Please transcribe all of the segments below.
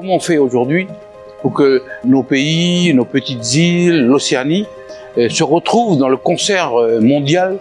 Comment on fait aujourd'hui pour que nos pays, nos petites îles, l'Océanie euh, se retrouvent dans le concert euh, mondial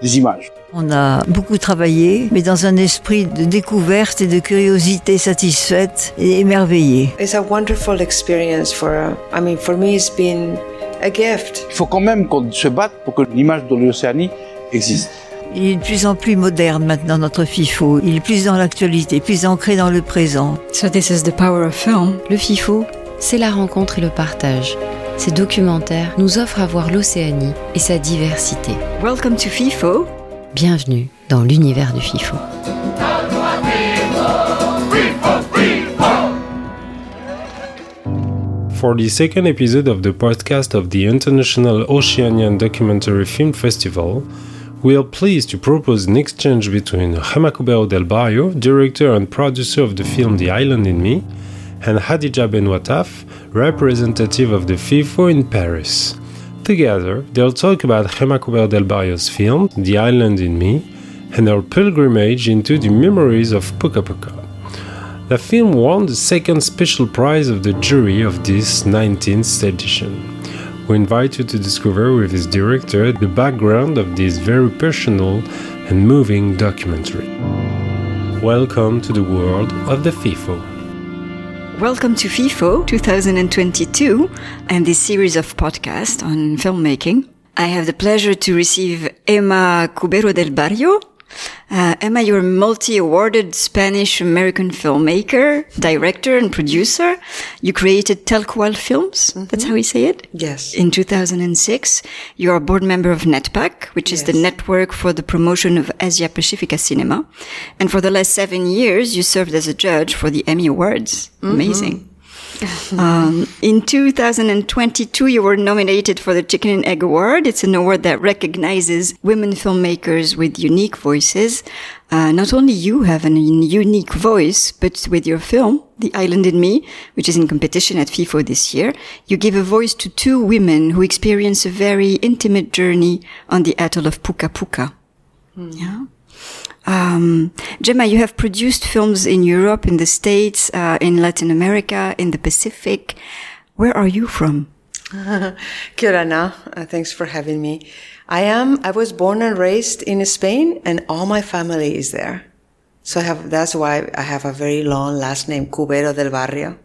des images? On a beaucoup travaillé, mais dans un esprit de découverte et de curiosité satisfaite et émerveillée. It's a wonderful experience for, uh, I mean, for me, it's been a gift. Il faut quand même qu'on se batte pour que l'image de l'Océanie existe. Il est de plus en plus moderne maintenant notre FIFO. Il est plus dans l'actualité, plus ancré dans le présent. So this is the power of film. Le FIFO, c'est la rencontre et le partage. Ces documentaires nous offrent à voir l'Océanie et sa diversité. Welcome to FIFO. Bienvenue dans l'univers du FIFO. For the second episode of the podcast of the International Oceanian Documentary Film Festival, we are pleased to propose an exchange between Gemma Cubero del Barrio, director and producer of the film The Island in Me, and Khadidja Benouataf, representative of the FIFO in Paris. Together, they'll talk about Gemma del Barrio's film The Island in Me and her pilgrimage into the memories of Puka Puka. The film won the second special prize of the jury of this 19th edition. We invite you to discover with his director the background of this very personal and moving documentary. Welcome to the world of the FIFO. Welcome to FIFO 2022 and this series of podcasts on filmmaking. I have the pleasure to receive Gemma Cubero del Barrio. Uh, Gemma, you're a multi-awarded Spanish-American filmmaker, director, and producer. You created Talcual Films. That's how we say it. Yes. In 2006, you are a board member of NetPAC, which is the network for the promotion of Asia Pacifica cinema. And for the last seven years, you served as a judge for the Emmy Awards. Amazing. um, in 2022, you were nominated for the Chicken and Egg Award. It's an award that recognizes women filmmakers with unique voices. Uh, not only you have a unique voice, but with your film, The Island in Me, which is in competition at FIFO this year, you give a voice to two women who experience a very intimate journey on the atoll of Puka Puka. Yeah. Um, Gemma, you have produced films in Europe, in the States, uh, in Latin America, in the Pacific. Where are you from? Kia ora, Uh, thanks for having me. I am, I was born and raised in Spain and all my family is there. So I have, that's why I have a very long last name, Cubero del Barrio.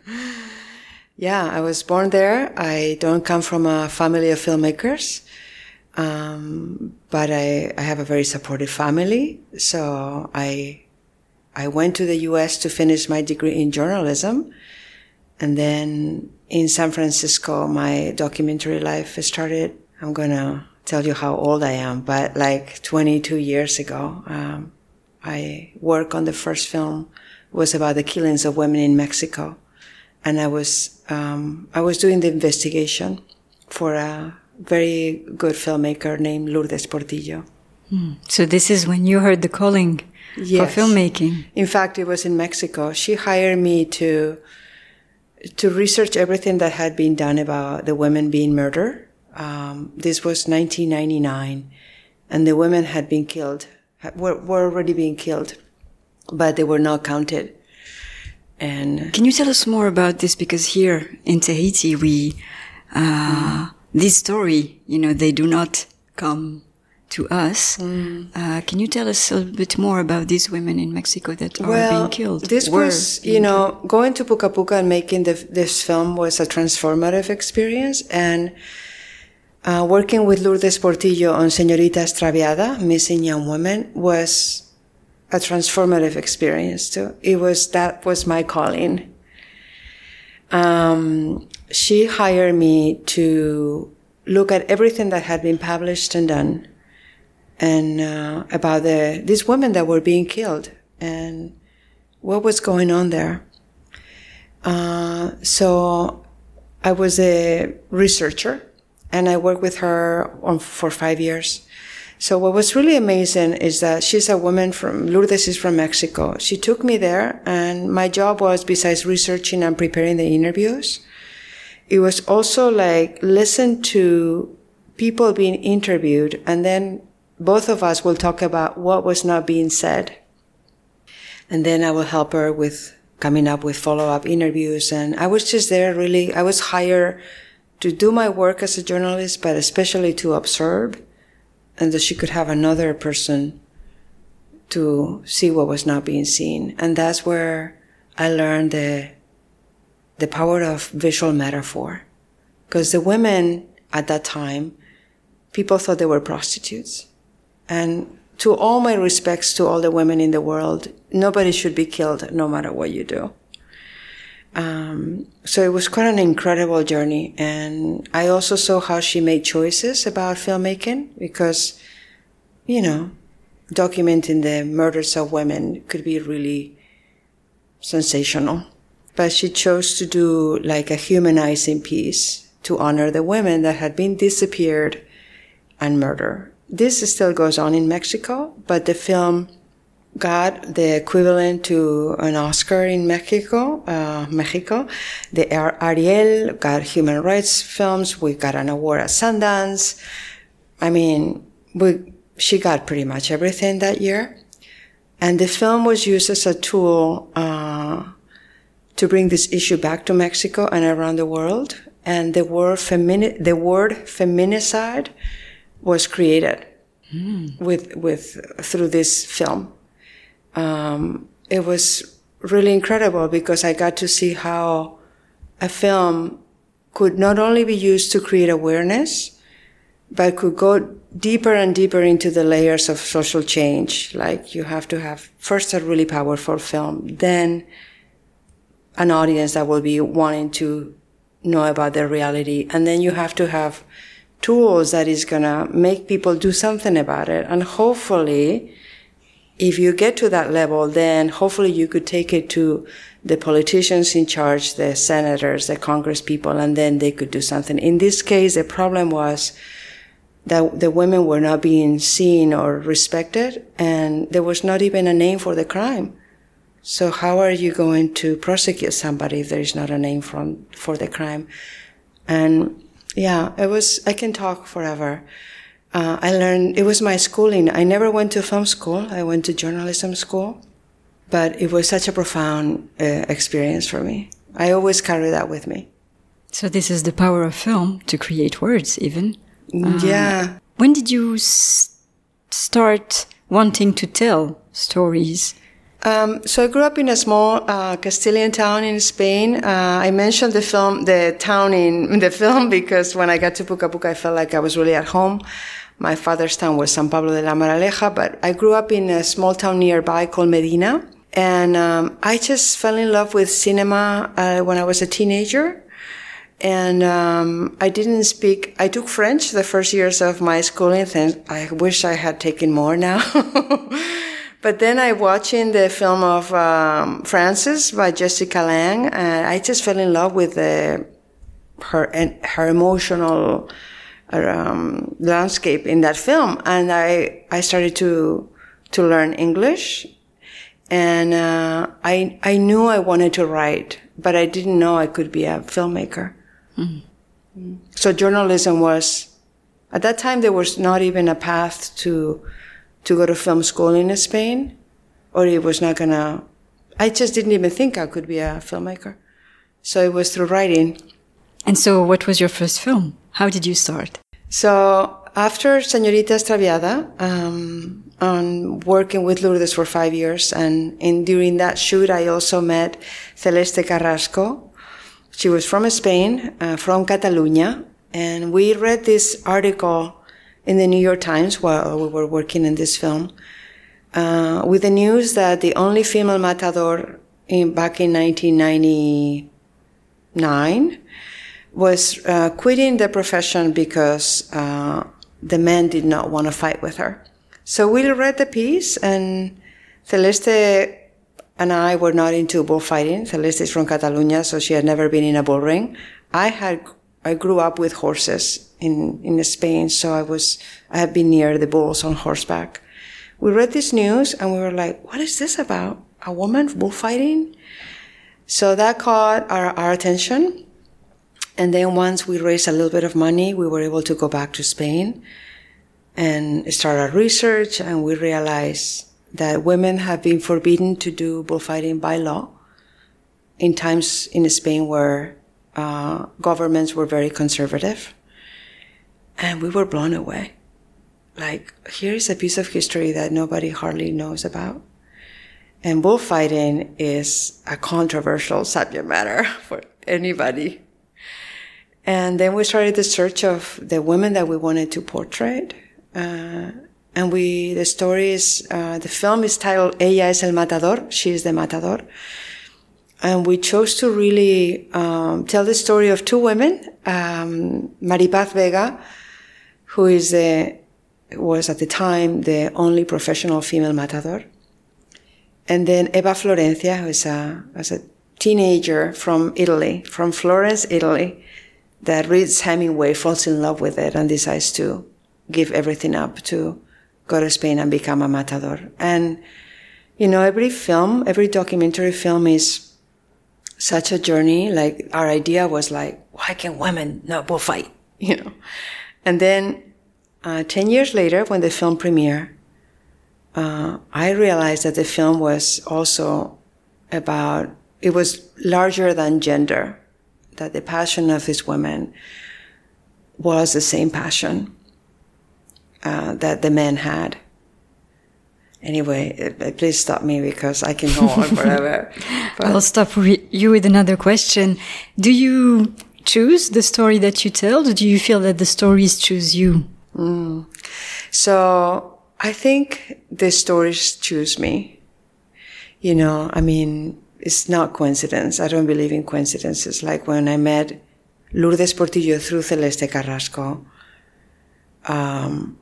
yeah, I was born there. I don't come from a family of filmmakers. Um, but I, I have a very supportive family. So I, I went to the US to finish my degree in journalism. And then in San Francisco, my documentary life started. I'm going to tell you how old I am, but like 22 years ago, um, I worked on the first film it was about the killings of women in Mexico. And I was, um, I was doing the investigation for a very good filmmaker named Lourdes Portillo. So this is when you heard the calling Yes. for filmmaking. In fact, it was in Mexico. She hired me to to research everything that had been done about the women being murdered. Um, this was 1999, and the women had been killed, were, were already being killed, but they were not counted. And Can you tell us more about this? Because here in Tahiti, we, uh, this story, you know, they do not come to us. Uh, can you tell us a little bit more about these women in Mexico that are being killed? This was, you know, going to Puka Puka and making the, this film was a transformative experience. And uh, working with Lourdes Portillo on Señorita Extraviada, Missing Young Women, was a transformative experience too. It was, that was my calling. Um, she hired me to look at everything that had been published and done and uh, about the these women that were being killed and what was going on there. Uh, so I was a researcher and I worked with her on, for five years. So what was really amazing is that she's a woman from Lourdes is from Mexico. She took me there and my job was besides researching and preparing the interviews, it was also like listen to people being interviewed and then both of us will talk about what was not being said. And then I will help her with coming up with follow-up interviews. And I was just there really, I was hired to do my work as a journalist, but especially to observe and that she could have another person to see what was not being seen. And that's where I learned the, the power of visual metaphor. Because the women at that time, people thought they were prostitutes. And to all my respects to all the women in the world, nobody should be killed no matter what you do. Um, so it was quite an incredible journey. And I also saw how she made choices about filmmaking because, you know, documenting the murders of women could be really sensational. But she chose to do like a humanizing piece to honor the women that had been disappeared and murdered. This still goes on in Mexico, but the film got the equivalent to an Oscar in Mexico, uh, Mexico. The Ariel got human rights films. We got an award at Sundance. I mean, we, she got pretty much everything that year. And the film was used as a tool, uh, to bring this issue back to Mexico and around the world. And the word femini- the word feminicide was created mm. with, with, through this film um, it was really incredible because I got to see how a film could not only be used to create awareness, but could go deeper and deeper into the layers of social change. Like you have to have first a really powerful film, then an audience that will be wanting to know about their reality. And then you have to have tools that is going to make people do something about it. And hopefully if you get to that level, then hopefully you could take it to the politicians in charge, the senators, the congress people, and then they could do something. In this case, the problem was that the women were not being seen or respected, and there was not even a name for the crime. So how are you going to prosecute somebody if there is not a name from, for the crime? And yeah, it was, I can talk forever uh, I learned, it was my schooling. I never went to film school. I went to journalism school, but it was such a profound uh, experience for me. I always carry that with me. So this is the power of film to create words, even. Um, yeah. When did you start wanting to tell stories? Um, so I grew up in a small uh, Castilian town in Spain. Uh, I mentioned the film, the town in the film, because when I got to Puka Puka, I felt like I was really at home. My father's town was San Pablo de la Moraleja, but I grew up in a small town nearby called Medina. And um, I just fell in love with cinema uh, when I was a teenager. And um, I didn't speak. I took French the first years of my schooling. And I wish I had taken more now. but then I watching the film of um, Frances by Jessica Lange, and I just fell in love with the, her her emotional um, landscape in that film, and I I started to to learn English, and uh, I I knew I wanted to write, but I didn't know I could be a filmmaker. Mm-hmm. So journalism was at that time there was not even a path to to go to film school in Spain, or it was not gonna. I just didn't even think I could be a filmmaker. So it was through writing. And so, what was your first film? How did you start? So after Señorita Extraviada, um, on working with Lourdes for five years, and in, during that shoot, I also met Celeste Carrasco. She was from Spain, uh, from Catalunya, and we read this article in the New York Times while we were working in this film, uh, with the news that the only female matador in, back in 1999 was uh, quitting the profession because uh, the men did not want to fight with her. So we read the piece, and Celeste and I were not into bullfighting. Celeste is from Catalonia, so she had never been in a bull ring. I had I grew up with horses in in Spain, so I was I had been near the bulls on horseback. We read this news and we were like, "What is this about? A woman bullfighting?" So that caught our, our attention. And then once we raised a little bit of money, we were able to go back to Spain and start our research. And we realized that women have been forbidden to do bullfighting by law. in times in Spain where uh, governments were very conservative. And we were blown away. Like, here is a piece of history that nobody hardly knows about. And bullfighting is a controversial subject matter for anybody. And then we started the search of the women that we wanted to portray. Uh, and we, the story is, uh, the film is titled Ella es el Matador. She is the Matador. And we chose to really um, tell the story of two women, um, Maripaz Vega, who is was at the time the only professional female matador, and then Eva Florencia, who is a, was a teenager from Italy, from Florence, Italy, that reads Hemingway, falls in love with it, and decides to give everything up to go to Spain and become a matador. And, you know, every film, every documentary film is such a journey. Like our idea was like, why can women not bullfight? You know, and then uh, ten years later, when the film premiered, uh, I realized that the film was also about it was larger than gender. That the passion of these women was the same passion uh, that the men had. Anyway, uh, please stop me because I can go on forever. But I'll stop you with another question. Do you choose the story that you tell, do you feel that the stories choose you? Mm. So I think the stories choose me. You know, I mean, it's not coincidence. I don't believe in coincidences. Like when I met Lourdes Portillo through Celeste Carrasco, um,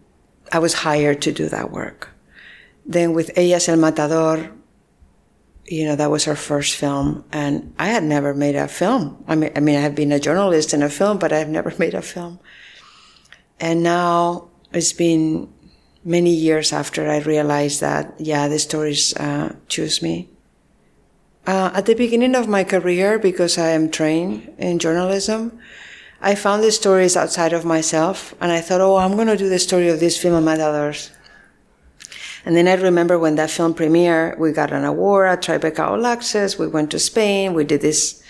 I was hired to do that work. Then with Ella es el Matador, you know, that was her first film. And I had never made a film. I mean, I mean, I have been a journalist in a film, but I've never made a film. And now it's been many years after I realized that, yeah, the stories uh, choose me. Uh, at the beginning of my career, because I am trained in journalism, I found the stories outside of myself, and I thought, oh, I'm going to do the story of these female matadors. And then I remember when that film premiered, we got an award at Tribeca All Access. We went to Spain. We did this.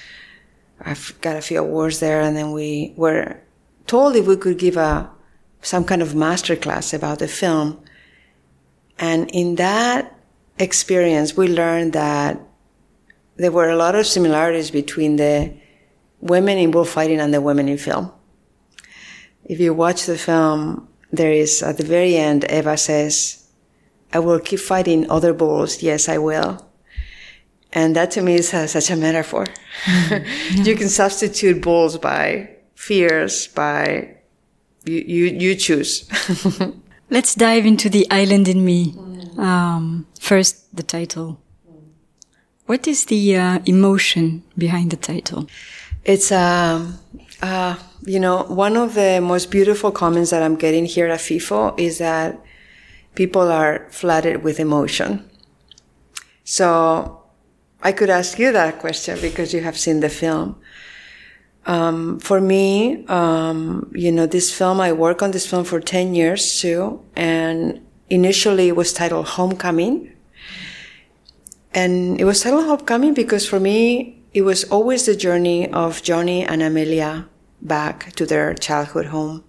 I've got a few awards there, and then we were told if we could give a some kind of masterclass about the film. And in that experience, we learned that there were a lot of similarities between the women in bullfighting and the women in film. If you watch the film, there is at the very end, Eva says, I will keep fighting other bulls. Yes, I will. And that to me is uh, such a metaphor. Mm-hmm. you can substitute bulls by fears, by you, you, you choose. Let's dive into the island in me. Um, first, the title. What is the uh, emotion behind the title? It's, um, uh, you know, one of the most beautiful comments that I'm getting here at FIFO is that people are flooded with emotion. So I could ask you that question because you have seen the film. Um, for me, um, you know, this film, I worked on this film for 10 years too. And initially it was titled Homecoming. And it was titled Homecoming because for me, it was always the journey of Johnny and Amelia back to their childhood home.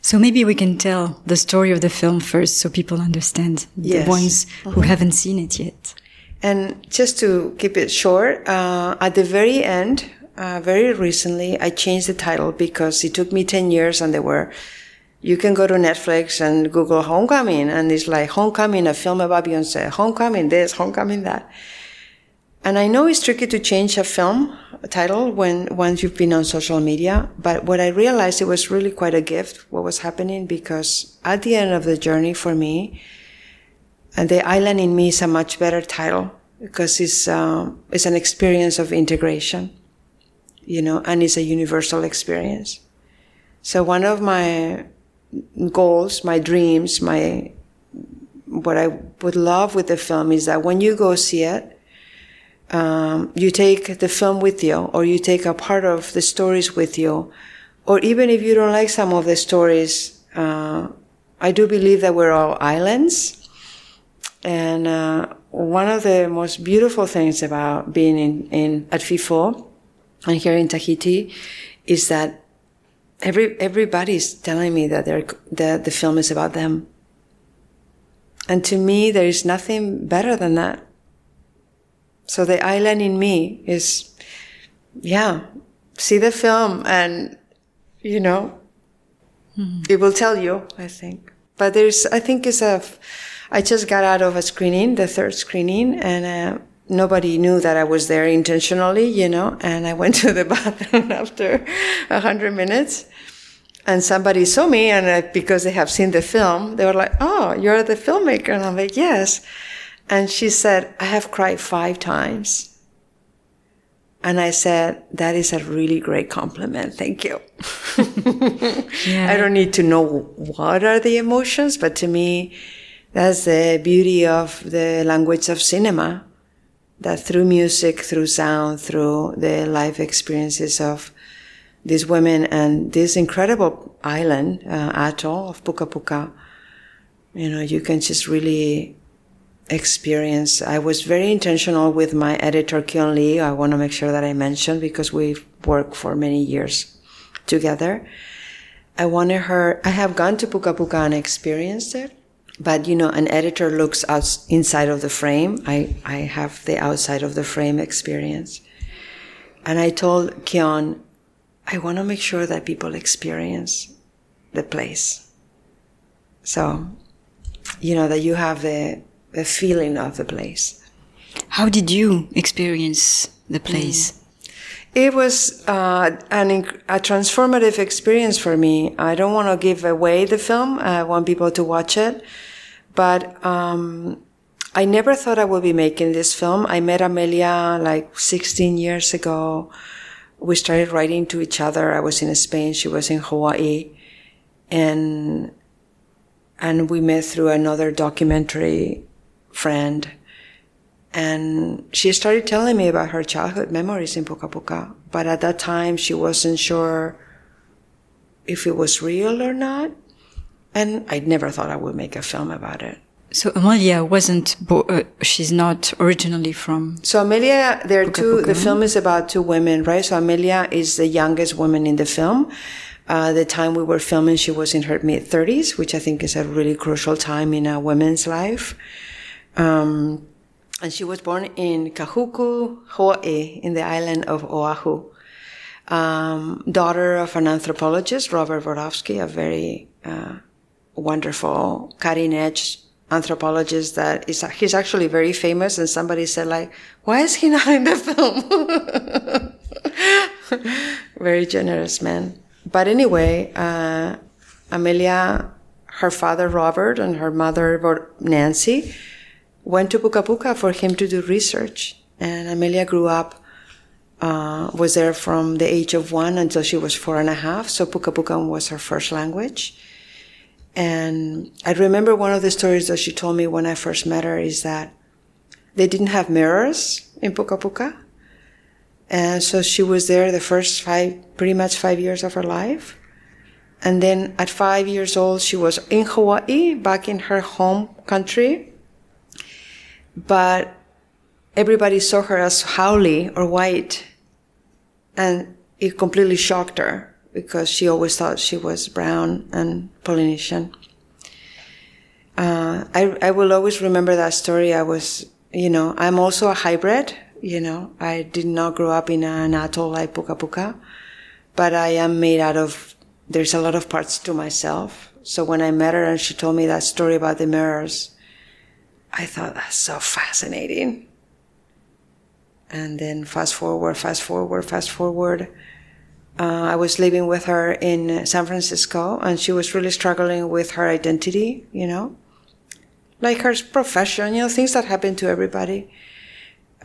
So maybe we can tell the story of the film first so people understand yes. the ones who mm-hmm. haven't seen it yet. And just to keep it short, uh, at the very end, uh, very recently, I changed the title because it took me 10 years and they were, you can go to Netflix and Google Homecoming and it's like Homecoming, a film about Beyonce, Homecoming this, Homecoming that. And I know it's tricky to change a film title when once you've been on social media, but what I realized it was really quite a gift what was happening because at the end of the journey for me, and the island in me is a much better title because it's um, it's an experience of integration you know, and it's a universal experience. So one of my goals, my dreams, my, what I would love with the film is that when you go see it, um, you take the film with you, or you take a part of the stories with you, or even if you don't like some of the stories, uh, I do believe that we're all islands, and uh, one of the most beautiful things about being in, in at FIFO and here in Tahiti is that every everybody's telling me that they're that the film is about them. And to me, there is nothing better than that. So the island in me is, yeah, see the film and, you know, mm-hmm. it will tell you, I think. But there's, I think it's a, I just got out of a screening, the third screening, and uh, nobody knew that I was there intentionally, you know, and I went to the bathroom after a hundred minutes and somebody saw me and uh, because they have seen the film, they were like, Oh, you're the filmmaker. And I'm like, yes. And she said, I have cried five times. And I said, that is a really great compliment. Thank you. yeah. I don't need to know what are the emotions, but to me, that's the beauty of the language of cinema that through music, through sound, through the life experiences of these women and this incredible island, uh, atoll of Puka Puka, you know, you can just really experience. I was very intentional with my editor, Kion Lee. I want to make sure that I mention because we've worked for many years together. I wanted her, I have gone to Puka Puka and experienced it but you know an editor looks out inside of the frame i i have the outside of the frame experience and i told kion i want to make sure that people experience the place so you know that you have the the feeling of the place how did you experience the place mm. It was uh, an, a transformative experience for me. I don't want to give away the film. I want people to watch it. But um, I never thought I would be making this film. I met Amelia like 16 years ago. We started writing to each other. I was in Spain. She was in Hawaii. And, and we met through another documentary friend. And she started telling me about her childhood memories in Puka Puka. But at that time, she wasn't sure if it was real or not. And I never thought I would make a film about it. So Amelia wasn't, uh, she's not originally from. So Amelia, there are two, the film is about two women, right? So Amelia is the youngest woman in the film. Uh, the time we were filming, she was in her mid 30s, which I think is a really crucial time in a woman's life. Um, and she was born in Kahuku, Hawaii, in the island of Oahu. Um, daughter of an anthropologist, Robert Borofsky, a very uh, wonderful cutting edge anthropologist that is he's actually very famous and somebody said like why is he not in the film very generous man but anyway uh, amelia her father robert and her mother nancy went to puka puka for him to do research and amelia grew up uh, was there from the age of one until she was four and a half so puka puka was her first language and I remember one of the stories that she told me when I first met her is that they didn't have mirrors in Puka Puka. And so she was there the first five, pretty much five years of her life. And then at five years old, she was in Hawaii, back in her home country. But everybody saw her as haole or white. And it completely shocked her because she always thought she was brown and Polynesian. Uh, I, I will always remember that story. I was, you know, I'm also a hybrid, you know, I did not grow up in an atoll like Puka Puka, but I am made out of, there's a lot of parts to myself. So when I met her and she told me that story about the mirrors, I thought that's so fascinating. And then fast forward, fast forward, fast forward uh, I was living with her in San Francisco, and she was really struggling with her identity, you know, like her profession, you know, things that happen to everybody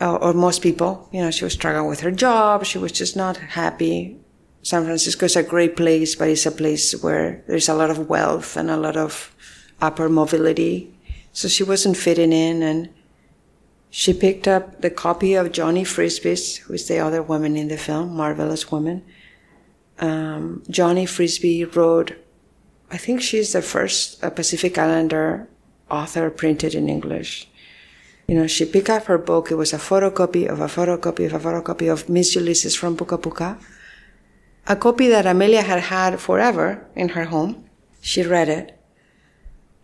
uh, or most people. You know, she was struggling with her job. She was just not happy. San Francisco is a great place, but it's a place where there's a lot of wealth and a lot of upper mobility. So she wasn't fitting in, and she picked up the copy of Johnny Frisbie's, who is the other woman in the film, marvelous woman um, Johnny Frisbie wrote, I think she's the first Pacific Islander author printed in English. You know, she picked up her book. It was a photocopy of a photocopy of a photocopy of Miss Ulysses from Puka Puka. A copy that Amelia had had forever in her home. She read it.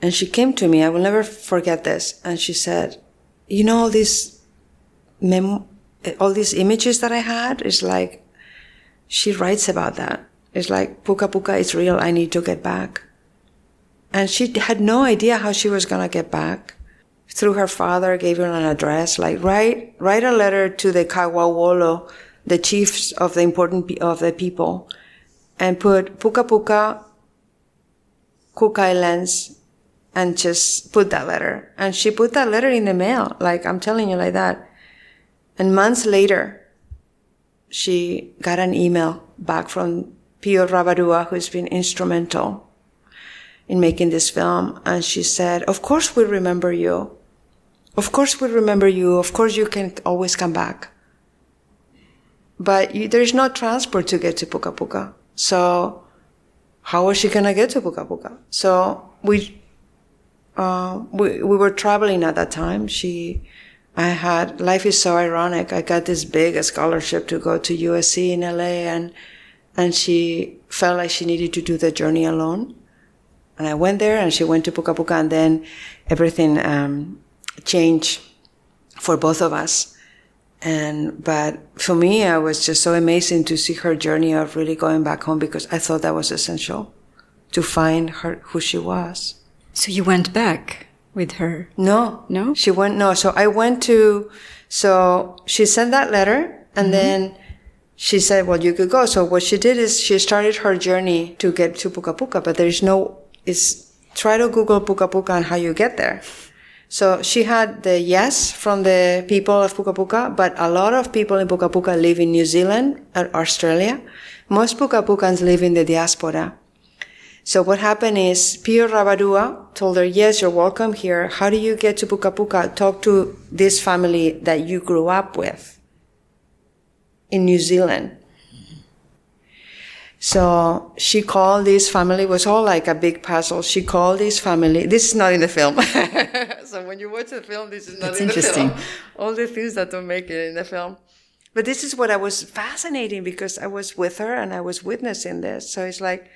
And she came to me. I will never forget this. And she said, you know, all these mem- all these images that I had is like, she writes about that. It's like, Puka Puka is real. I need to get back. And she had no idea how she was going to get back. Through her father, gave her an address, like write, write a letter to the Kawawolo, the chiefs of the important of the people, and put Puka Puka, Cook Islands, and just put that letter. And she put that letter in the mail, like I'm telling you like that. And months later, she got an email back from Pio Rabadua, who's been instrumental in making this film. And she said, of course we remember you. Of course we remember you. Of course you can always come back. But you, there's no transport to get to Puka Puka. So how was she going to get to Puka Puka? So we, uh, we, we were traveling at that time. She, I had, life is so ironic. I got this big scholarship to go to USC in LA and, and she felt like she needed to do the journey alone. And I went there and she went to Puka Puka and then everything, um, changed for both of us. And, but for me, I was just so amazing to see her journey of really going back home because I thought that was essential to find her, who she was. So you went back with her? No. No? She went, no. So I went to, so she sent that letter and mm-hmm. then she said, well, you could go. So what she did is she started her journey to get to Puka Puka, but there's no, it's, try to Google Puka Puka and how you get there. So she had the yes from the people of Puka Puka, but a lot of people in Puka Puka live in New Zealand or Australia. Most Puka Pukans live in the diaspora. So what happened is Pio Rabadua told her, yes, you're welcome here. How do you get to Puka Puka? Talk to this family that you grew up with in New Zealand. So she called this family, it was all like a big puzzle. She called this family. This is not in the film. so when you watch the film, this is not That's in the interesting. film. All the things that don't make it in the film. But this is what I was fascinating because I was with her and I was witnessing this. So it's like,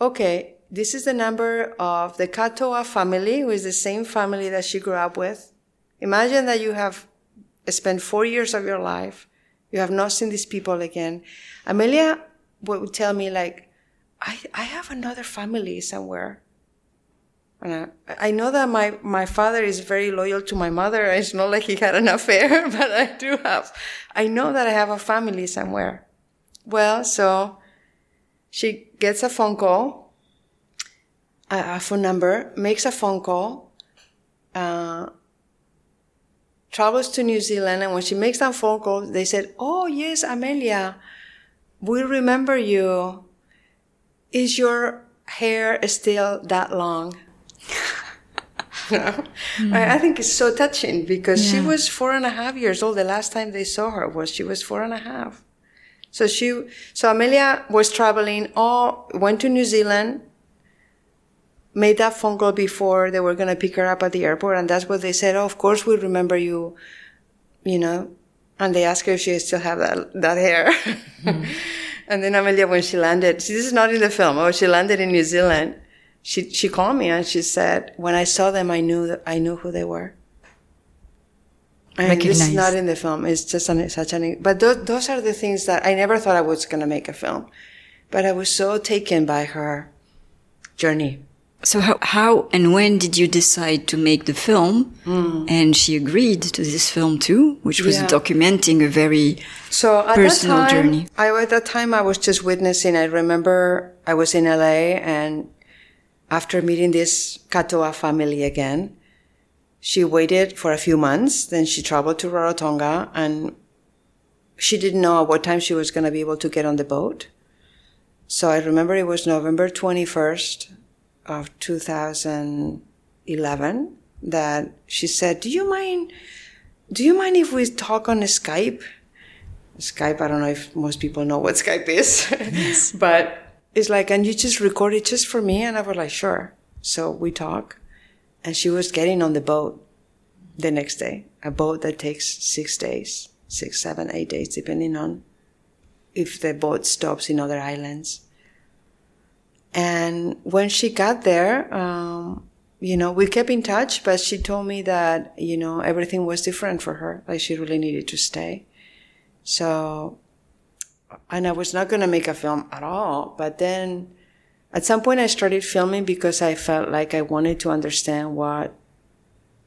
okay, this is the number of the Katoa family, who is the same family that she grew up with. Imagine that you have spent four years of your life. You have not seen these people again. Amelia would tell me like, I, I have another family somewhere. And I, I know that my, my father is very loyal to my mother. It's not like he had an affair, but I do have, I know that I have a family somewhere. Well, so she gets a phone call, a, a phone number, makes a phone call, uh, travels to New Zealand. And when she makes that phone call, they said, Oh, yes, Amelia we remember you. Is your hair still that long? mm. I, I, think it's so touching because yeah. she was four and a half years old. The last time they saw her was she was four and a half. So she, so Amelia was traveling all, went to New Zealand, made that phone call before they were going to pick her up at the airport. And that's what they said. Oh, of course we remember you, you know, and they asked her if she still have that, that hair. Mm. and then Amelia, when she landed, she, this is not in the film. Oh, she landed in New Zealand. She, she called me and she said, when I saw them, I knew that I knew who they were. And this is not in the film. It's just an, such an, but those, those are the things that I never thought I was going to make a film, but I was so taken by her journey. So how, how and when did you decide to make the film? Mm. And she agreed to this film too, which was yeah. documenting a very so personal time, journey. I, at that time, I was just witnessing. I remember I was in LA and after meeting this Katoa family again, she waited for a few months. Then she traveled to Rarotonga and she didn't know at what time she was going to be able to get on the boat. So I remember it was November 21st, of 2011 that she said, "Do you mind? Do you mind if we talk on Skype?" Skype. I don't know if most people know what Skype is, yes. but it's like, and you just record it just for me, and I was like, "Sure." So we talk, and she was getting on the boat, the next day. A boat that takes six days, six, seven, eight days, depending on if the boat stops in other islands. And when she got there, um, you know, we kept in touch, but she told me that, you know, everything was different for her. Like she really needed to stay. So, and I was not going to make a film at all. But then at some point I started filming because I felt like I wanted to understand what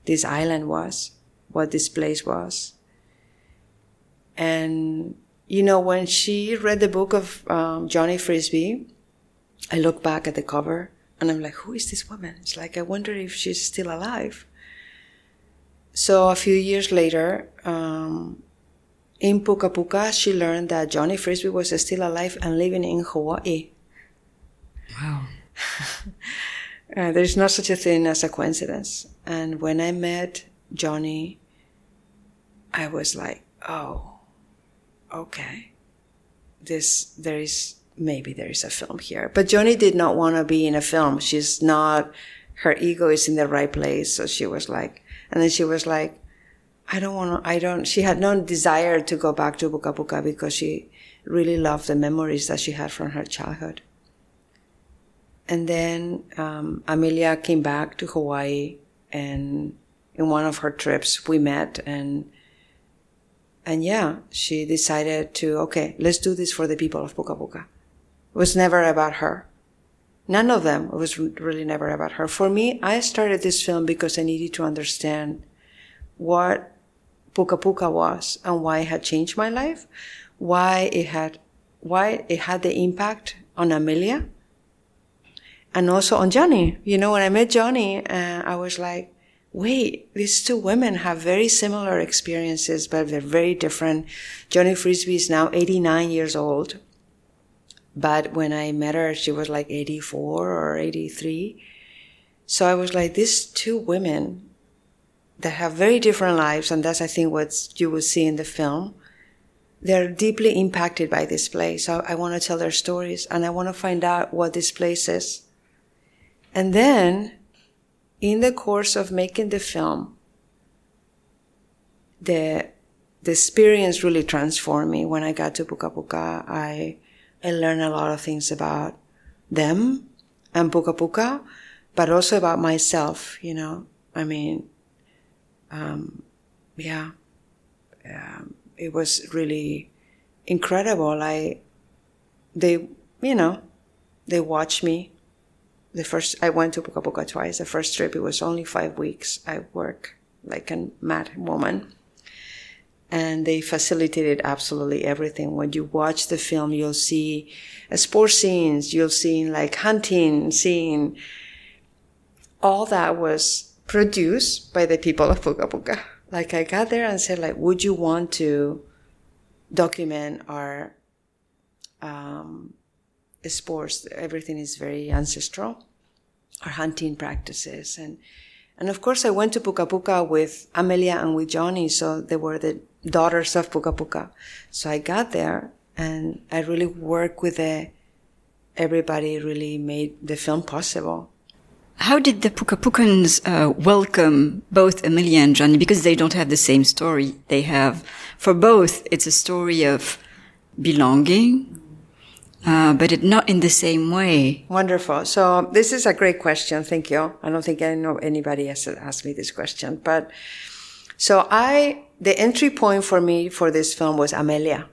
this island was, what this place was. And, you know, when she read the book of um, Johnny Frisbie, I look back at the cover and I'm like, who is this woman? It's like, I wonder if she's still alive. So a few years later, um, in Puka Puka, she learned that Johnny Frisbie was still alive and living in Hawaii. Wow. uh, there's no such a thing as a coincidence. And when I met Johnny, I was like, oh, okay. This, there is maybe there is a film here. But Johnny did not want to be in a film. She's not, her ego is in the right place. So she was like, and then she was like, I don't want to, I don't, she had no desire to go back to Puka Puka because she really loved the memories that she had from her childhood. And then um, Amelia came back to Hawaii and in one of her trips we met and and yeah, she decided to, okay, let's do this for the people of Puka Puka. It was never about her. None of them. It was really never about her. For me, I started this film because I needed to understand what Puka Puka was and why it had changed my life, why it had, why it had the impact on Amelia and also on Johnny. You know, when I met Johnny, uh, I was like, wait, these two women have very similar experiences, but they're very different. Johnny Frisbie is now 89 years old. But when I met her, she was like 84 or 83. So I was like, these two women that have very different lives, and that's, I think, what you will see in the film. They're deeply impacted by this place. So I want to tell their stories and I want to find out what this place is. And then, in the course of making the film, the, the experience really transformed me. When I got to Puka Puka, I, I learned a lot of things about them and Puka Puka, but also about myself, you know. I mean, um, yeah, um, it was really incredible. I, they, you know, they watched me. The first, I went to Puka Puka twice. The first trip, it was only five weeks. I work like a mad woman and they facilitated absolutely everything. When you watch the film, you'll see uh, sports scenes, you'll see like hunting, scene. all that was produced by the people of Puka Puka. Like I got there and said, like, would you want to document our um, sports? Everything is very ancestral, our hunting practices, and and of course I went to Puka Puka with Amelia and with Johnny, so they were the daughters of Puka Puka. So I got there and I really worked with the, everybody really made the film possible. How did the Puka Pukans uh, welcome both Amelia and Johnny? Because they don't have the same story. They have, for both, it's a story of belonging, uh, but it not in the same way. Wonderful. So this is a great question. Thank you. I don't think I know anybody has asked me this question, but so I, the entry point for me for this film was Amelia.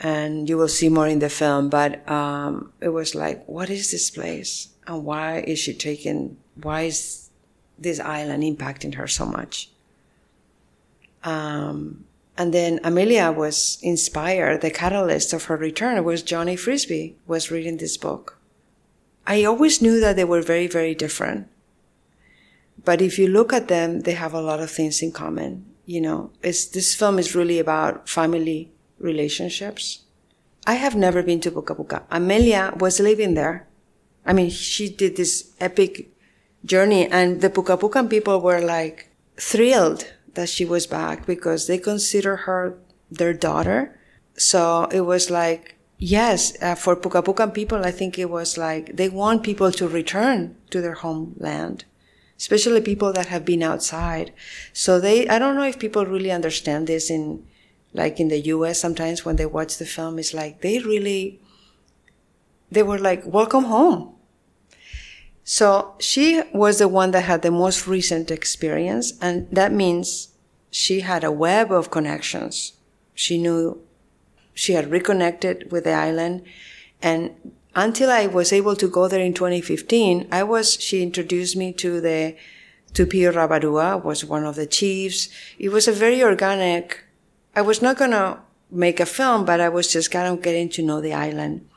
And you will see more in the film, but, um, it was like, what is this place? And why is she taking, why is this island impacting her so much? Um, and then Amelia was inspired. The catalyst of her return was Johnny Frisbie was reading this book. I always knew that they were very, very different. But if you look at them, they have a lot of things in common. You know, it's, this film is really about family relationships. I have never been to Puka Puka. Amelia was living there. I mean, she did this epic journey and the Puka Pukan people were like thrilled that she was back because they consider her their daughter. So it was like, yes, uh, for Pukapukan people, I think it was like they want people to return to their homeland. especially people that have been outside. So they, I don't know if people really understand this in, like in the US sometimes when they watch the film, it's like they really, they were like, welcome home. So she was the one that had the most recent experience. And that means she had a web of connections. She knew she had reconnected with the island. And until I was able to go there in 2015, I was, she introduced me to the, to Pio Rabadua, was one of the chiefs. It was a very organic, I was not gonna make a film, but I was just kind of getting to know the island.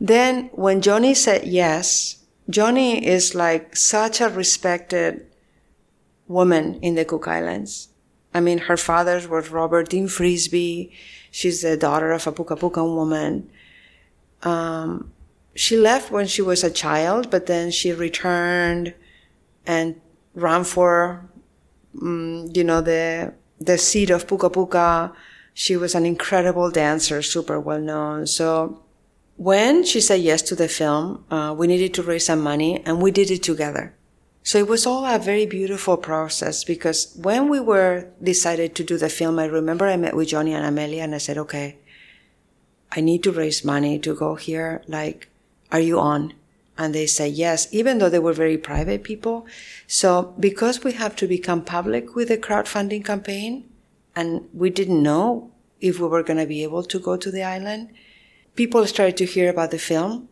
Then when Johnny said yes, Johnny is like such a respected woman in the Cook Islands. I mean, her father was Robert Dean Frisbie. She's the daughter of a Puka Puka woman. Um, she left when she was a child, but then she returned and ran for, um, you know, the the seat of Puka Puka. She was an incredible dancer, super well known. So when she said yes to the film, uh, we needed to raise some money, and we did it together. So it was all a very beautiful process because when we were decided to do the film, I remember I met with Johnny and Amelia, and I said, "Okay, I need to raise money to go here. Like, are you on? And they said yes, even though they were very private people. So because we have to become public with the crowdfunding campaign and we didn't know if we were going to be able to go to the island, people started to hear about the film.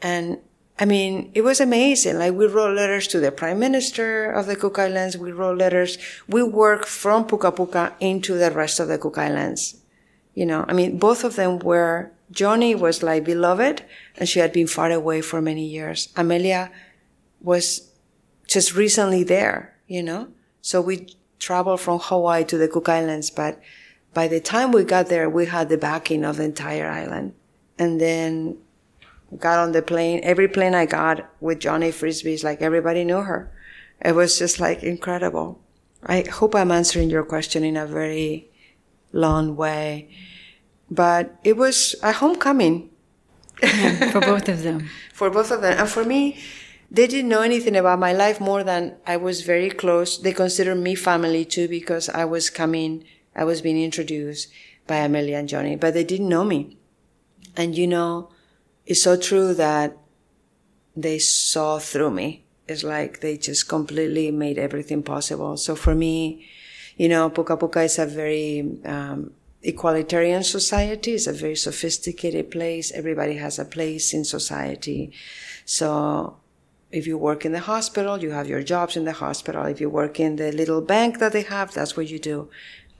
And I mean, it was amazing. Like we wrote letters to the prime minister of the Cook Islands. We wrote letters. We worked from Puka Puka into the rest of the Cook Islands you know, I mean, both of them were, Johnny was like beloved and she had been far away for many years. Amelia was just recently there, you know? So we traveled from Hawaii to the Cook Islands, but by the time we got there, we had the backing of the entire island. And then got on the plane. Every plane I got with Johnny Frisbie is like everybody knew her. It was just like incredible. I hope I'm answering your question in a very long way. But it was a homecoming. Yeah, for both of them. for both of them. And for me, they didn't know anything about my life more than I was very close. They considered me family too because I was coming, I was being introduced by Amelia and Johnny, but they didn't know me. And you know, it's so true that they saw through me. It's like they just completely made everything possible. So for me, you know, Puka Puka is a very um, equalitarian society. It's a very sophisticated place. Everybody has a place in society. So if you work in the hospital, you have your jobs in the hospital. If you work in the little bank that they have, that's what you do.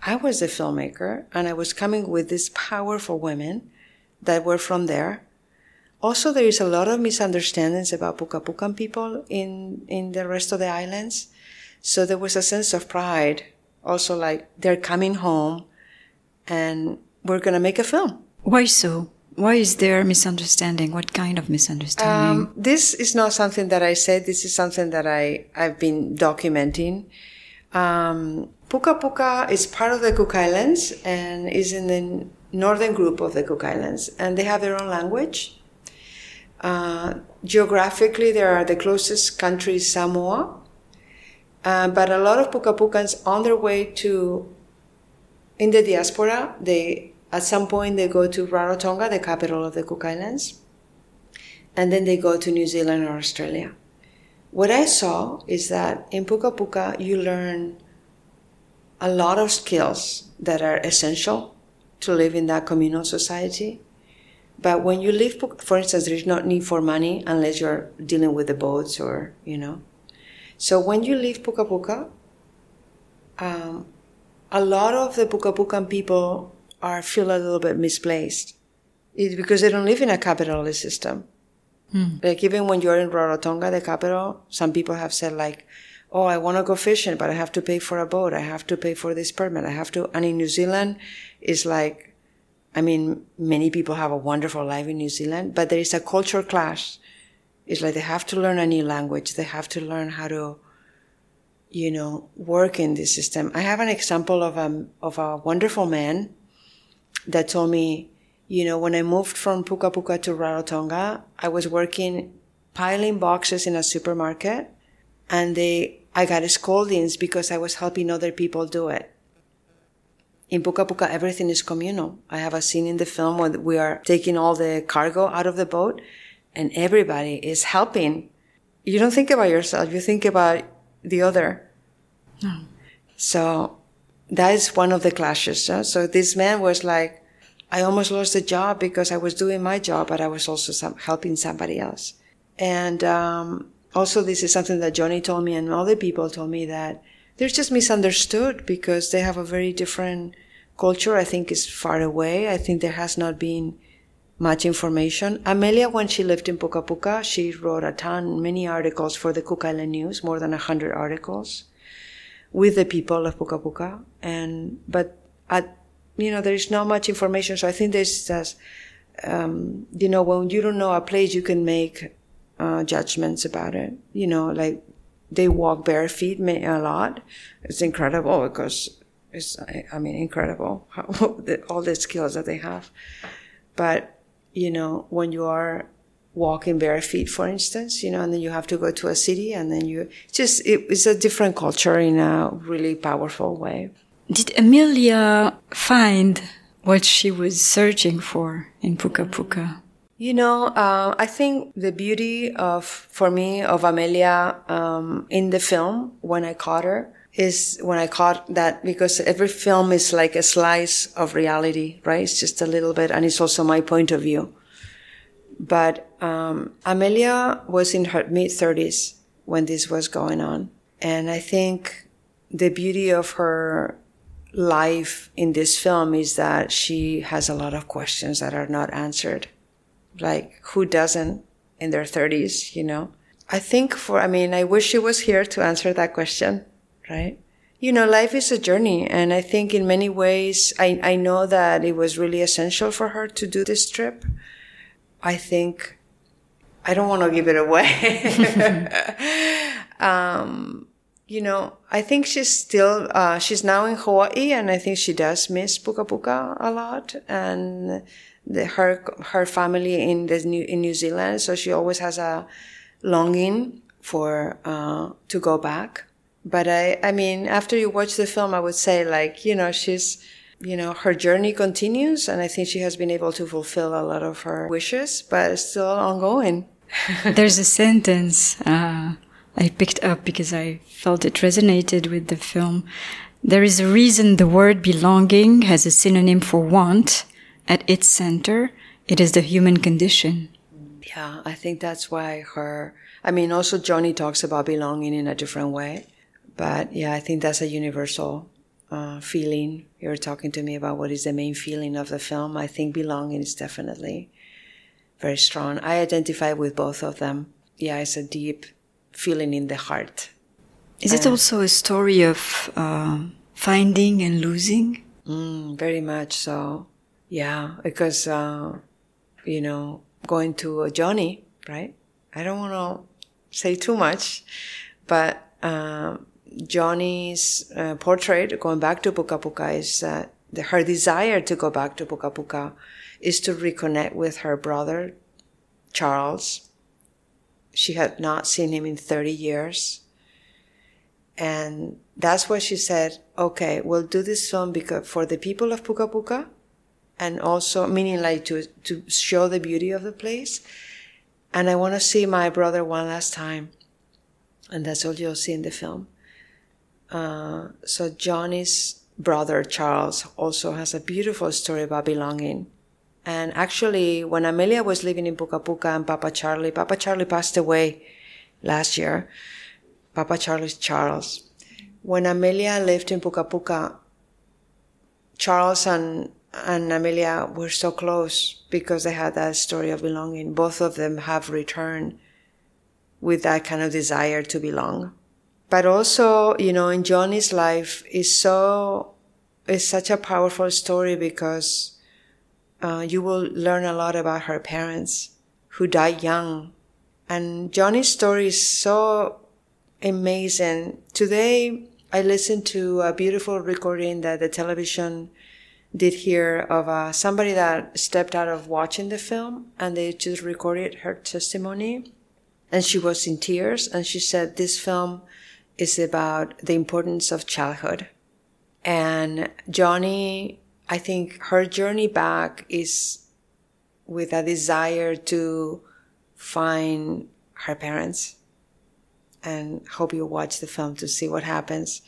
I was a filmmaker and I was coming with these powerful women that were from there. Also, there is a lot of misunderstandings about Puka Pukan people in, in the rest of the islands. So there was a sense of pride also like they're coming home and we're going to make a film. Why so? Why is there misunderstanding? What kind of misunderstanding? Um, this is not something that I said. This is something that I, I've been documenting. Um, Puka Puka is part of the Cook Islands and is in the northern group of the Cook Islands, and they have their own language. Uh, geographically, they are the closest country Samoa, uh, but a lot of Pukapukans on their way to, in the diaspora, they, at some point they go to Rarotonga, the capital of the Cook Islands, and then they go to New Zealand or Australia. What I saw is that in Puka Puka, you learn a lot of skills that are essential to live in that communal society. But when you live, for instance, there is no need for money unless you're dealing with the boats or, you know, so when you leave Puka Puka, um, a lot of the Puka Pukan people are feel a little bit misplaced. It's because they don't live in a capitalist system. Mm. Like even when you're in Rarotonga, the capital, some people have said like, "Oh, I want to go fishing, but I have to pay for a boat. I have to pay for this permit. I have to." And in New Zealand, it's like, I mean, many people have a wonderful life in New Zealand, but there is a culture clash it's like they have to learn a new language. They have to learn how to, you know, work in this system. I have an example of a, of a wonderful man that told me, you know, when I moved from Puka Puka to Rarotonga, I was working piling boxes in a supermarket and they I got scoldings because I was helping other people do it. In Puka Puka, everything is communal. I have a scene in the film where we are taking all the cargo out of the boat and everybody is helping. You don't think about yourself, you think about the other. No. So that is one of the clashes. Huh? So this man was like, I almost lost the job because I was doing my job, but I was also some, helping somebody else. And um, also, this is something that Johnny told me and other people told me that they're just misunderstood because they have a very different culture. I think is far away. I think there has not been much information. Amelia, when she lived in Puka Puka, she wrote a ton, many articles for the Cook Island News, more than a hundred articles with the people of Puka Puka. And, but at you know, there is not much information. So I think there's just, um, you know, when you don't know a place, you can make uh, judgments about it. You know, like they walk bare feet a lot. It's incredible because it's, I mean, incredible how, all the skills that they have. But, you know, when you are walking bare feet, for instance, you know, and then you have to go to a city and then you just, it, it's a different culture in a really powerful way. Did Amelia find what she was searching for in Puka Puka? You know, uh, I think the beauty of, for me, of Amelia um, in the film when I caught her is when I caught that because every film is like a slice of reality, right? It's just a little bit, and it's also my point of view. But um, Amelia was in her mid 30s when this was going on. And I think the beauty of her life in this film is that she has a lot of questions that are not answered. Like, who doesn't in their 30s, you know? I think for, I mean, I wish she was here to answer that question, right? You know, life is a journey. And I think in many ways, I, I know that it was really essential for her to do this trip. I think, I don't want to give it away. um, you know, I think she's still, uh, she's now in Hawaii and I think she does miss Puka Puka a lot and the, her, her family in the New, in New Zealand. So she always has a longing for, uh, to go back. But I, I mean, after you watch the film, I would say like, you know, she's, you know, her journey continues and I think she has been able to fulfill a lot of her wishes, but it's still ongoing. There's a sentence, uh, I picked up because I felt it resonated with the film. There is a reason the word belonging has a synonym for want at its center. It is the human condition. Yeah, I think that's why her, I mean, also Johnny talks about belonging in a different way. But yeah, I think that's a universal uh, feeling. You're talking to me about what is the main feeling of the film. I think belonging is definitely very strong. I identify with both of them. Yeah, it's a deep feeling in the heart. Is it uh, also a story of uh, finding and losing? Mm, very much so. Yeah, because, uh, you know, going to a Johnny, right? I don't want to say too much, but uh, Johnny's uh, portrait, going back to Puka Puka, is that her desire to go back to Puka Puka is to reconnect with her brother, Charles, she had not seen him in 30 years. And that's why she said, okay, we'll do this film because for the people of Puka Puka and also meaning like to, to show the beauty of the place. And I want to see my brother one last time. And that's all you'll see in the film. Uh, so Johnny's brother, Charles, also has a beautiful story about belonging. And actually, when Amelia was living in Puka Puka and Papa Charlie, Papa Charlie passed away last year. Papa Charlie's Charles. When Amelia lived in Puka Puka, Charles and, and Amelia were so close because they had that story of belonging. Both of them have returned with that kind of desire to belong. But also, you know, in Johnny's life is so, is such a powerful story because uh, you will learn a lot about her parents who died young. And Johnny's story is so amazing. Today, I listened to a beautiful recording that the television did hear of uh, somebody that stepped out of watching the film and they just recorded her testimony. And she was in tears and she said, this film is about the importance of childhood. And Johnny, I think her journey back is with a desire to find her parents and hope you watch the film to see what happens.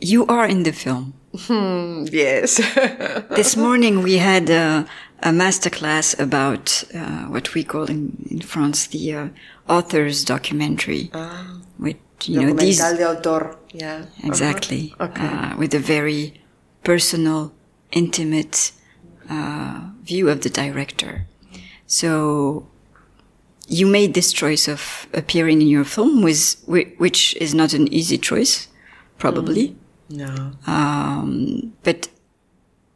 You are in the film. Hmm, yes. this morning we had a, a masterclass about uh, what we call in, in France the uh, author's documentary. Ah. with you know these de autor. Yeah. exactly Uh-huh. Okay. uh, with a very personal, intimate uh, view of the director. So you made this choice of appearing in your film, with, which is not an easy choice, probably. No. Um, but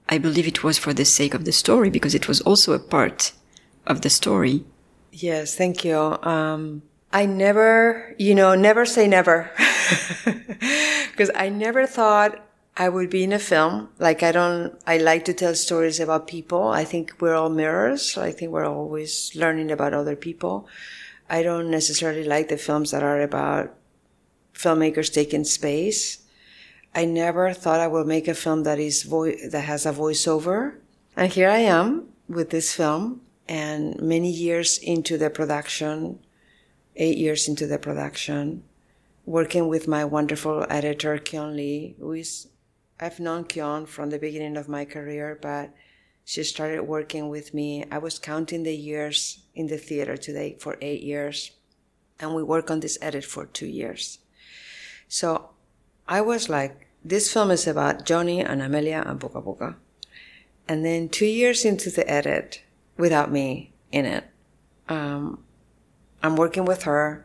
I believe it was for the sake of the story because it was also a part of the story. Yes, thank you. Um, I never, you know, never say never. Because I never thought I would be in a film. Like I don't, I like to tell stories about people. I think we're all mirrors. I think we're always learning about other people. I don't necessarily like the films that are about filmmakers taking space. I never thought I would make a film that is vo- that has a voiceover. And here I am with this film and many years into the production, eight years into the production, working with my wonderful editor, Kyon Lee, who is, I've known Kyon from the beginning of my career, but she started working with me. I was counting the years in the theater today for eight years, and we worked on this edit for two years. So I was like, this film is about Johnny and Amelia and Puka Puka. And then two years into the edit, without me in it, um, I'm working with her,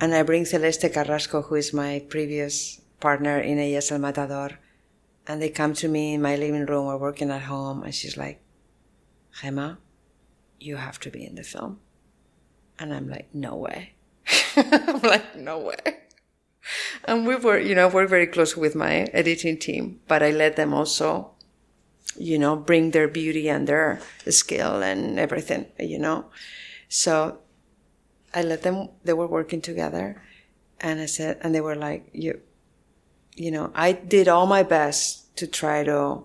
and I bring Celeste Carrasco, who is my previous partner in Ella es el Matador, and they come to me in my living room. We're working at home, and she's like, Gemma, you have to be in the film. And I'm like, no way. I'm like, no way. And we were, you know, we're very close with my editing team, but I let them also, you know, bring their beauty and their skill and everything, you know. So I let them, they were working together. And I said, and they were like, you, you know, I did all my best to try to,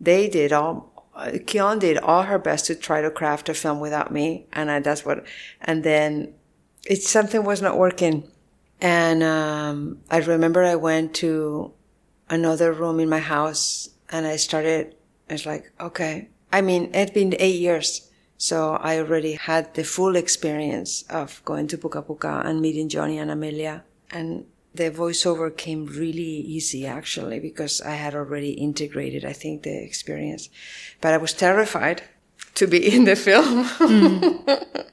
they did all, Kion did all her best to try to craft a film without me. And I, that's what, and then it, something was not working. And, um, I remember I went to another room in my house and I started, it's like, okay. I mean, it's been eight years. So I already had the full experience of going to Puka Puka and meeting Johnny and Amelia. And the voiceover came really easy actually because I had already integrated, I think, the experience. But I was terrified to be in the film.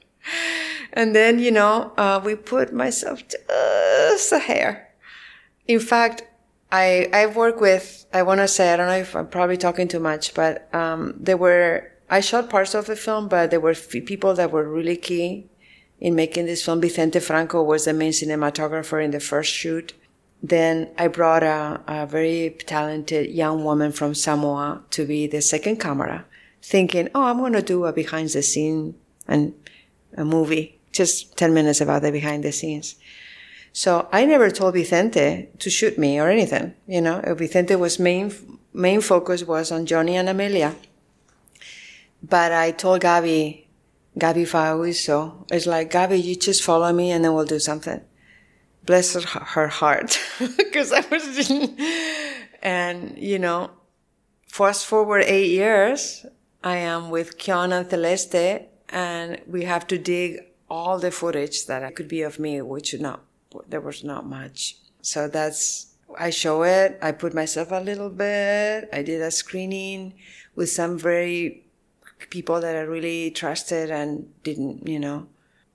and then, you know, uh, we put myself just a hair. In fact, I, I work with, I want to say, I don't know if I'm probably talking too much, but, um, there were, I shot parts of the film, but there were people that were really key in making this film. Vicente Franco was the main cinematographer in the first shoot. Then I brought a, a very talented young woman from Samoa to be the second camera, thinking, oh, I'm going to do a behind the scene and a movie, just 10 minutes about the behind the scenes. So I never told Vicente to shoot me or anything, you know. Vicente was main, main focus was on Johnny and Amelia. But I told Gabi, Gabi Fauiso, it's like, Gabi, you just follow me and then we'll do something. Bless her, her heart. Because I was, and, you know, fast forward eight years, I am with Kion and Celeste, and we have to dig all the footage that could be of me, which not, there was not much. So that's, I show it, I put myself a little bit, I did a screening with some very people that I really trusted and didn't, you know,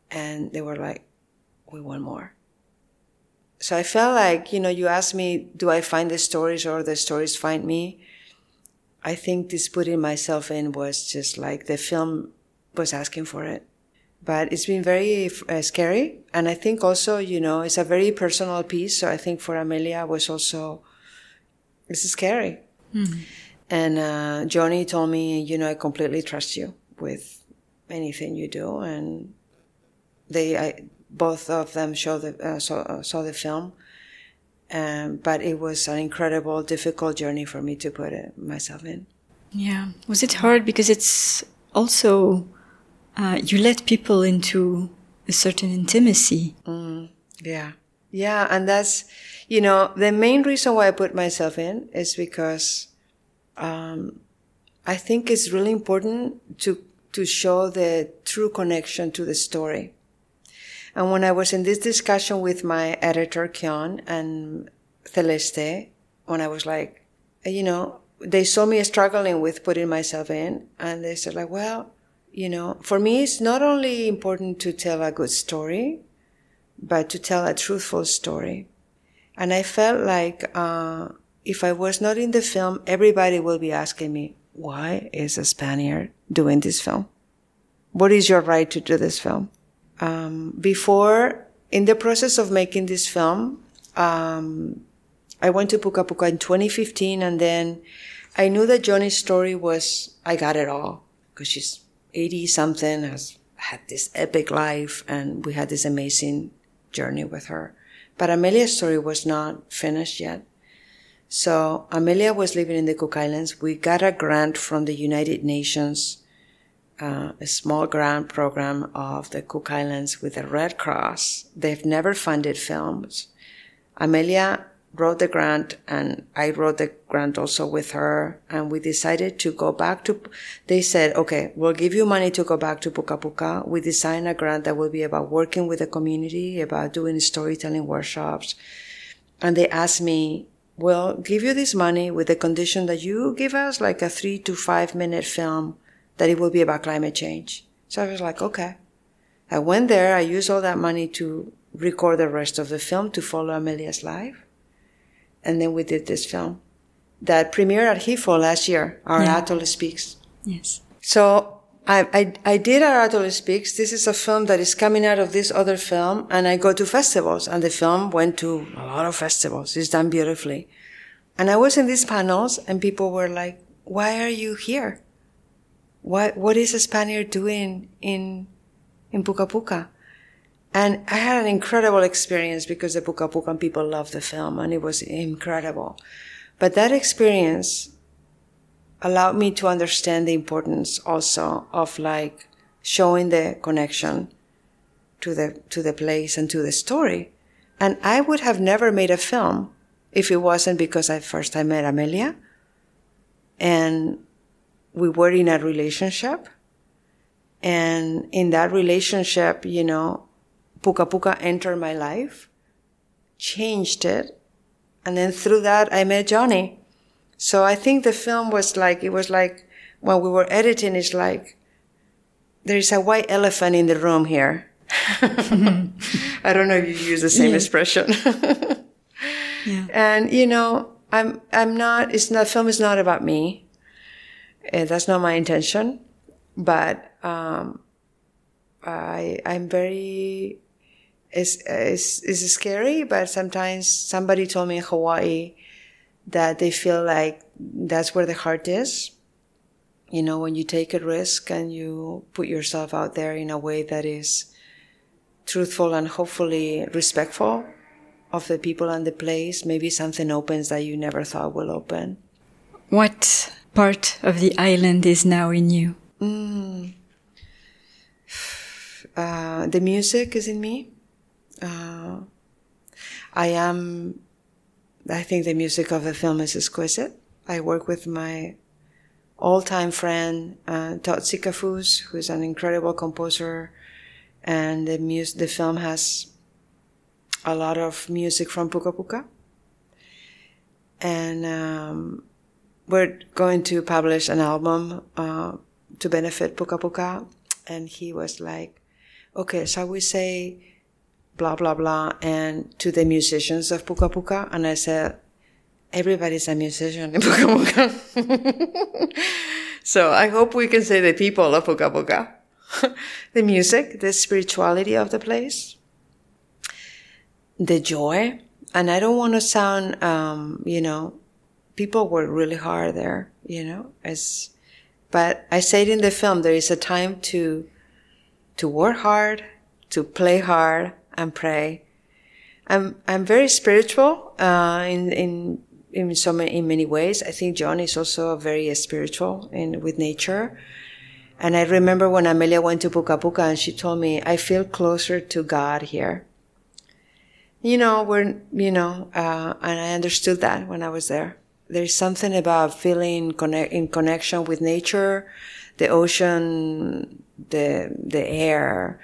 and they were like, we want more. So I felt like, you know, you asked me, do I find the stories or the stories find me? I think this putting myself in was just like the film was asking for it. But it's been very uh, scary. And I think also, you know, it's a very personal piece. So I think for Amelia was also, it's scary. And uh, Johnny told me, you know, I completely trust you with anything you do. And they, I, both of them show the, uh, saw, uh, saw the film. Um, but it was an incredible, difficult journey for me to put it, myself in. Yeah. Was it hard because it's also uh, you let people into a certain intimacy? Mm, yeah, yeah, and that's you know the main reason why I put myself in is because um, I think it's really important to to show the true connection to the story. And when I was in this discussion with my editor, Kion, and Celeste, when I was like, you know, they saw me struggling with putting myself in, and they said, like, well, you know, for me, it's not only important to tell a good story, but to tell a truthful story. And I felt like, uh, if I was not in the film, everybody will be asking me, why is a Spaniard doing this film? What is your right to do this film? Um, before, in the process of making this film, um, I went to Puka Puka in 2015 and then I knew that Johnny's story was, I got it all because she's 80 something, has had this epic life and we had this amazing journey with her. But Amelia's story was not finished yet. So Amelia was living in the Cook Islands. We got a grant from the United Nations, uh, a small grant program of the Cook Islands with the Red Cross. They've never funded films. Amelia wrote the grant and I wrote the grant also with her and we decided to go back to, they said, okay, we'll give you money to go back to Puka Puka. We designed a grant that will be about working with the community, about doing storytelling workshops. And they asked me, we'll give you this money with the condition that you give us like a three to five minute film that it will be about climate change. So I was like, okay. I went there. I used all that money to record the rest of the film to follow Amelia's life. And then we did this film that premiered at HIFO last year, Our yeah. Atoll Speaks. Yes. So I, I, I did Our Atoll Speaks. This is a film that is coming out of this other film and I go to festivals and the film went to a lot of festivals. It's done beautifully. And I was in these panels and people were like, why are you here? What, what is a Spaniard doing in, in Puka Puka? And I had an incredible experience because the Puka Puka people loved the film and it was incredible. But that experience allowed me to understand the importance also of like showing the connection to the, to the place and to the story. And I would have never made a film if it wasn't because I first I met Amelia and we were in a relationship. And in that relationship, you know, Puka Puka entered my life, changed it, and then through that I met Johnny. So I think the film was like, it was like, when we were editing, it's like, there is a white elephant in the room here. I don't know if you use the same yeah. expression. yeah. And, you know, I'm, I'm not, it's not, film is not about me. Uh, that's not my intention. But, um, I, I'm very is is is scary, but sometimes somebody told me in Hawaii that they feel like that's where the heart is. You know, when you take a risk and you put yourself out there in a way that is truthful and hopefully respectful of the people and the place, maybe something opens that you never thought will open. What part of the island is now in you? Mm. Uh, the music is in me. Uh, I am, I think the music of the film is exquisite. I work with my all-time friend, uh, Todd Sickafoose, who is an incredible composer. And the music, the film has a lot of music from Puka Puka. And, um, we're going to publish an album, uh, to benefit Puka Puka. And he was like, okay, shall we say blah, blah, blah, and to the musicians of Puka Puka. And I said, everybody's a musician in Puka Puka. so I hope we can say the people of Puka Puka. the music, the spirituality of the place, the joy. And I don't want to sound, um, you know, people work really hard there, you know, as, but I said in the film, there is a time to, to work hard, to play hard, and pray. I'm I'm very spiritual uh, in in in so many in many ways. I think John is also very spiritual in with nature. And I remember when Amelia went to Puka Puka and she told me, I feel closer to God here. You know, we're, you know, uh, and I understood that when I was there. There's something about feeling connect, in connection with nature, the ocean, the, the air,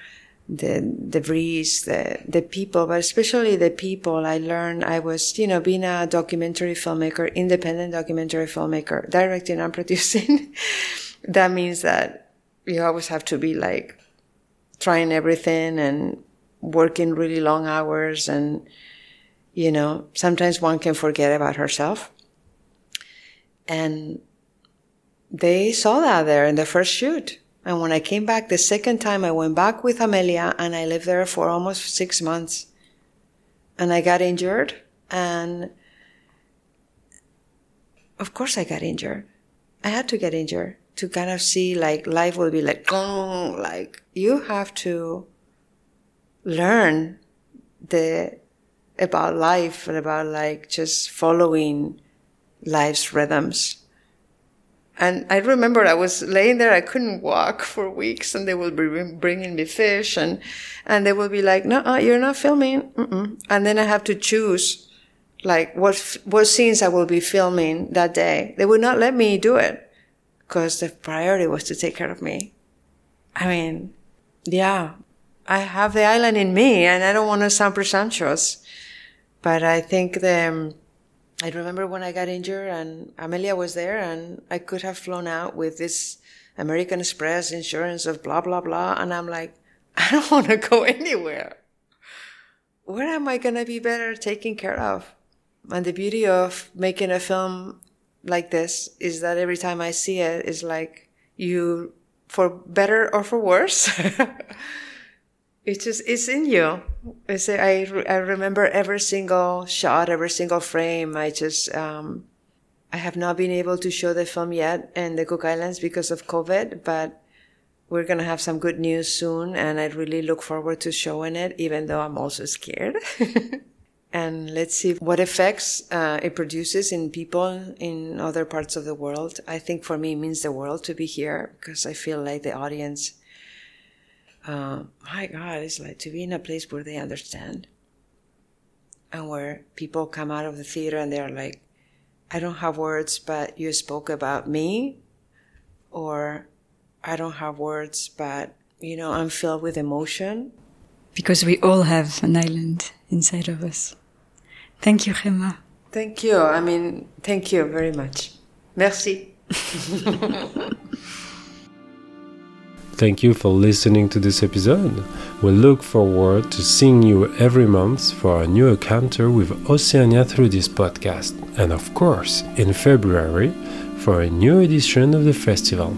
the the breeze, the the people, but especially the people. I learned I was, you know, being a documentary filmmaker, independent documentary filmmaker, directing and producing. that means that you always have to be like trying everything and working really long hours and you know sometimes one can forget about herself and they saw that there in the first shoot and when I came back the second time, I went back with Amelia and I lived there for almost six months. And I got injured and of course I got injured. I had to get injured to kind of see like life will be like, like you have to learn the, about life and about like just following life's rhythms and I remember I was laying there, I couldn't walk for weeks and they would be bringing me fish and, and they would be like, no, you're not filming. Mm-mm. And then I have to choose like what, what scenes I will be filming that day. They would not let me do it because the priority was to take care of me. I mean, yeah, I have the island in me and I don't want to sound presumptuous, but I think the, um, I remember when I got injured and Amelia was there and I could have flown out with this American Express insurance of blah, blah, blah. And I'm like, I don't want to go anywhere. Where am I going to be better taken care of? And the beauty of making a film like this is that every time I see it is like you, for better or for worse, it's just it's in you. I, I remember every single shot every single frame. I just um i have not been able to show the film yet in the cook islands because of covid but we're going to have some good news soon and i really look forward to showing it even though i'm also scared. And let's see what effects uh, it produces in people in other parts of the world. I think for me it means the world to be here because i feel like the audience uh, my God, it's like to be in a place where they understand and where people come out of the theater and they're like, I don't have words, but you spoke about me, or I don't have words, but you know, I'm filled with emotion. Because we all have an island inside of us. Thank you, Gemma. Thank you. I mean, thank you very much. Merci. Thank you for listening to this episode. We look forward to seeing you every month for a new encounter with Oceania through this podcast, and of course, in February for a new edition of the festival.